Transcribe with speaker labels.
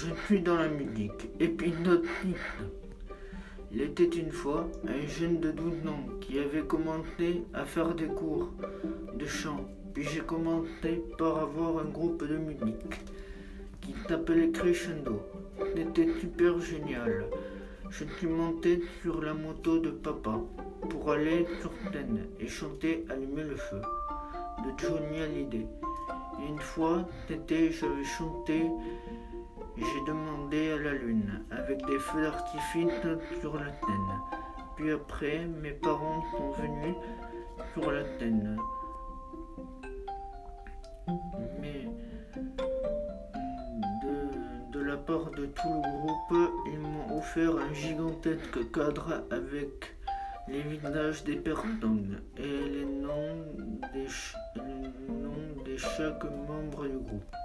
Speaker 1: je suis dans la musique. Et puis notre Il était une fois un jeune de 12 ans qui avait commencé à faire des cours de chant. Puis j'ai commencé par avoir un groupe de musique qui s'appelait Crescendo. C'était super génial. Je suis monté sur la moto de papa pour aller sur scène et chanter Allumer le feu de Johnny Hallyday. Une fois, c'était, j'avais chanté J'ai demandé à la lune avec des feux d'artifice sur la scène. Puis après, mes parents sont venus sur la scène. Mais de, la part de tout le groupe, ils m'ont offert un gigantesque cadre avec les visages des personnes et les noms de chaque membre du groupe.